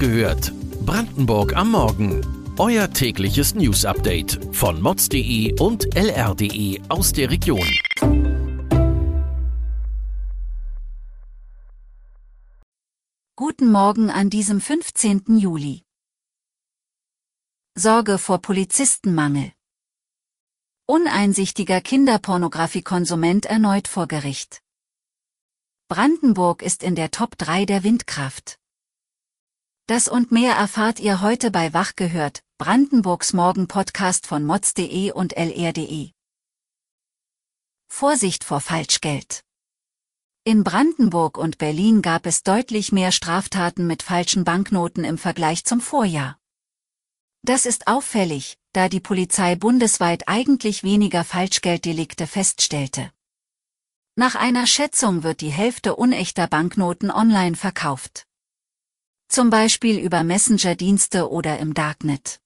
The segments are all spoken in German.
gehört. Brandenburg am Morgen. Euer tägliches News-Update von mods.de und lr.de aus der Region. Guten Morgen an diesem 15. Juli. Sorge vor Polizistenmangel. Uneinsichtiger Kinderpornografiekonsument erneut vor Gericht. Brandenburg ist in der Top 3 der Windkraft. Das und mehr erfahrt ihr heute bei Wach gehört, Brandenburgs Morgen-Podcast von mods.de und lr.de. Vorsicht vor Falschgeld. In Brandenburg und Berlin gab es deutlich mehr Straftaten mit falschen Banknoten im Vergleich zum Vorjahr. Das ist auffällig, da die Polizei bundesweit eigentlich weniger Falschgelddelikte feststellte. Nach einer Schätzung wird die Hälfte unechter Banknoten online verkauft. Zum Beispiel über Messenger-Dienste oder im Darknet.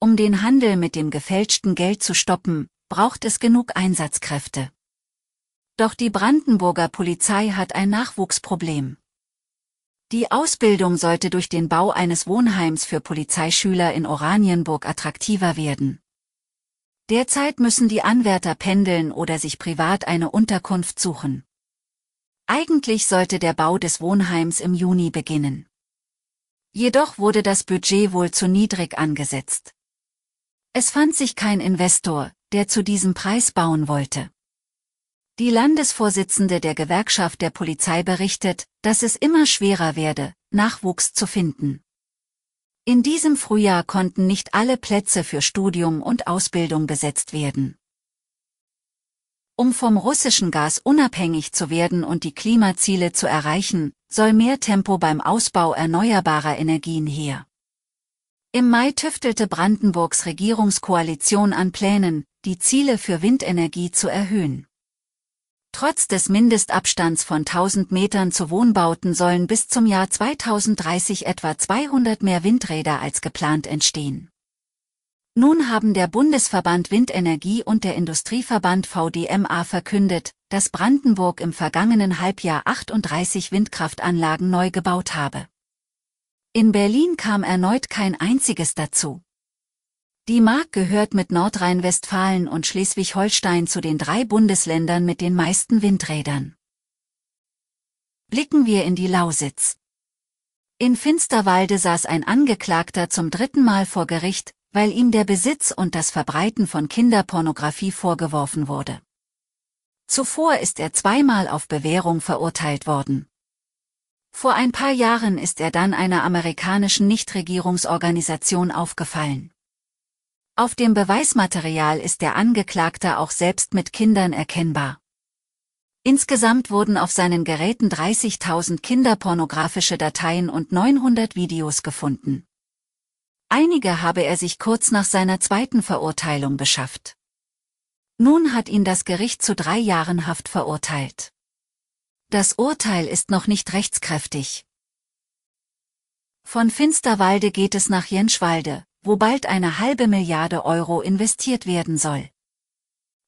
Um den Handel mit dem gefälschten Geld zu stoppen, braucht es genug Einsatzkräfte. Doch die Brandenburger Polizei hat ein Nachwuchsproblem. Die Ausbildung sollte durch den Bau eines Wohnheims für Polizeischüler in Oranienburg attraktiver werden. Derzeit müssen die Anwärter pendeln oder sich privat eine Unterkunft suchen. Eigentlich sollte der Bau des Wohnheims im Juni beginnen. Jedoch wurde das Budget wohl zu niedrig angesetzt. Es fand sich kein Investor, der zu diesem Preis bauen wollte. Die Landesvorsitzende der Gewerkschaft der Polizei berichtet, dass es immer schwerer werde, Nachwuchs zu finden. In diesem Frühjahr konnten nicht alle Plätze für Studium und Ausbildung besetzt werden. Um vom russischen Gas unabhängig zu werden und die Klimaziele zu erreichen, soll mehr Tempo beim Ausbau erneuerbarer Energien her. Im Mai tüftelte Brandenburgs Regierungskoalition an Plänen, die Ziele für Windenergie zu erhöhen. Trotz des Mindestabstands von 1000 Metern zu Wohnbauten sollen bis zum Jahr 2030 etwa 200 mehr Windräder als geplant entstehen. Nun haben der Bundesverband Windenergie und der Industrieverband VDMA verkündet, dass Brandenburg im vergangenen Halbjahr 38 Windkraftanlagen neu gebaut habe. In Berlin kam erneut kein einziges dazu. Die Mark gehört mit Nordrhein-Westfalen und Schleswig-Holstein zu den drei Bundesländern mit den meisten Windrädern. Blicken wir in die Lausitz. In Finsterwalde saß ein Angeklagter zum dritten Mal vor Gericht, weil ihm der Besitz und das Verbreiten von Kinderpornografie vorgeworfen wurde. Zuvor ist er zweimal auf Bewährung verurteilt worden. Vor ein paar Jahren ist er dann einer amerikanischen Nichtregierungsorganisation aufgefallen. Auf dem Beweismaterial ist der Angeklagte auch selbst mit Kindern erkennbar. Insgesamt wurden auf seinen Geräten 30.000 kinderpornografische Dateien und 900 Videos gefunden. Einige habe er sich kurz nach seiner zweiten Verurteilung beschafft. Nun hat ihn das Gericht zu drei Jahren Haft verurteilt. Das Urteil ist noch nicht rechtskräftig. Von Finsterwalde geht es nach Jenschwalde, wo bald eine halbe Milliarde Euro investiert werden soll.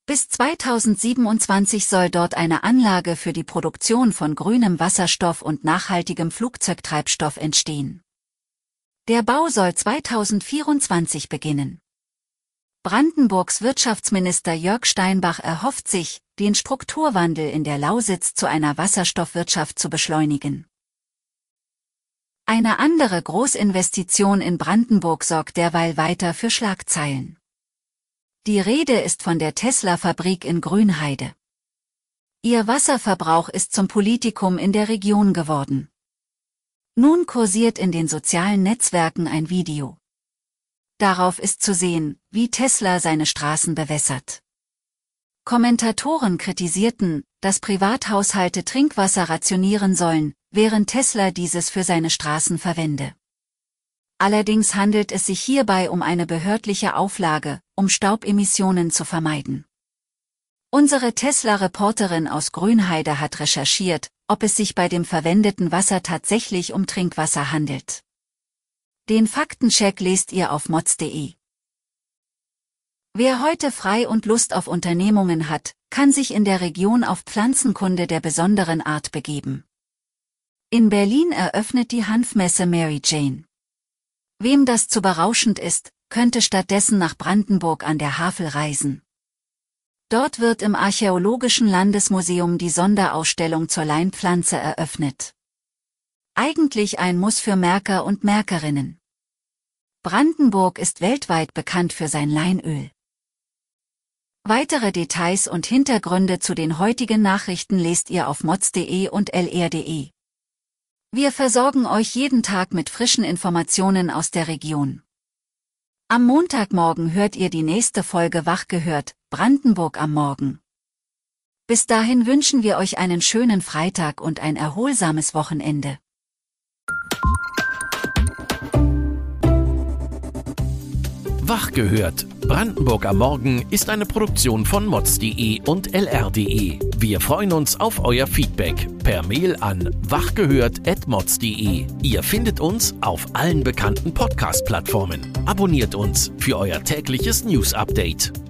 Bis 2027 soll dort eine Anlage für die Produktion von grünem Wasserstoff und nachhaltigem Flugzeugtreibstoff entstehen. Der Bau soll 2024 beginnen. Brandenburgs Wirtschaftsminister Jörg Steinbach erhofft sich, den Strukturwandel in der Lausitz zu einer Wasserstoffwirtschaft zu beschleunigen. Eine andere Großinvestition in Brandenburg sorgt derweil weiter für Schlagzeilen. Die Rede ist von der Tesla-Fabrik in Grünheide. Ihr Wasserverbrauch ist zum Politikum in der Region geworden. Nun kursiert in den sozialen Netzwerken ein Video. Darauf ist zu sehen, wie Tesla seine Straßen bewässert. Kommentatoren kritisierten, dass Privathaushalte Trinkwasser rationieren sollen, während Tesla dieses für seine Straßen verwende. Allerdings handelt es sich hierbei um eine behördliche Auflage, um Staubemissionen zu vermeiden. Unsere Tesla-Reporterin aus Grünheide hat recherchiert, ob es sich bei dem verwendeten Wasser tatsächlich um Trinkwasser handelt. Den Faktencheck lest ihr auf mods.de. Wer heute frei und Lust auf Unternehmungen hat, kann sich in der Region auf Pflanzenkunde der besonderen Art begeben. In Berlin eröffnet die Hanfmesse Mary Jane. Wem das zu berauschend ist, könnte stattdessen nach Brandenburg an der Havel reisen. Dort wird im Archäologischen Landesmuseum die Sonderausstellung zur Leinpflanze eröffnet. Eigentlich ein Muss für Merker und Merkerinnen. Brandenburg ist weltweit bekannt für sein Leinöl. Weitere Details und Hintergründe zu den heutigen Nachrichten lest ihr auf mods.de und lr.de. Wir versorgen euch jeden Tag mit frischen Informationen aus der Region. Am Montagmorgen hört ihr die nächste Folge Wach gehört, Brandenburg am Morgen. Bis dahin wünschen wir euch einen schönen Freitag und ein erholsames Wochenende. Wach gehört. Brandenburg am Morgen ist eine Produktion von mods.de und lr.de. Wir freuen uns auf euer Feedback per Mail an wachgehört.mods.de. Ihr findet uns auf allen bekannten Podcast-Plattformen. Abonniert uns für euer tägliches News-Update.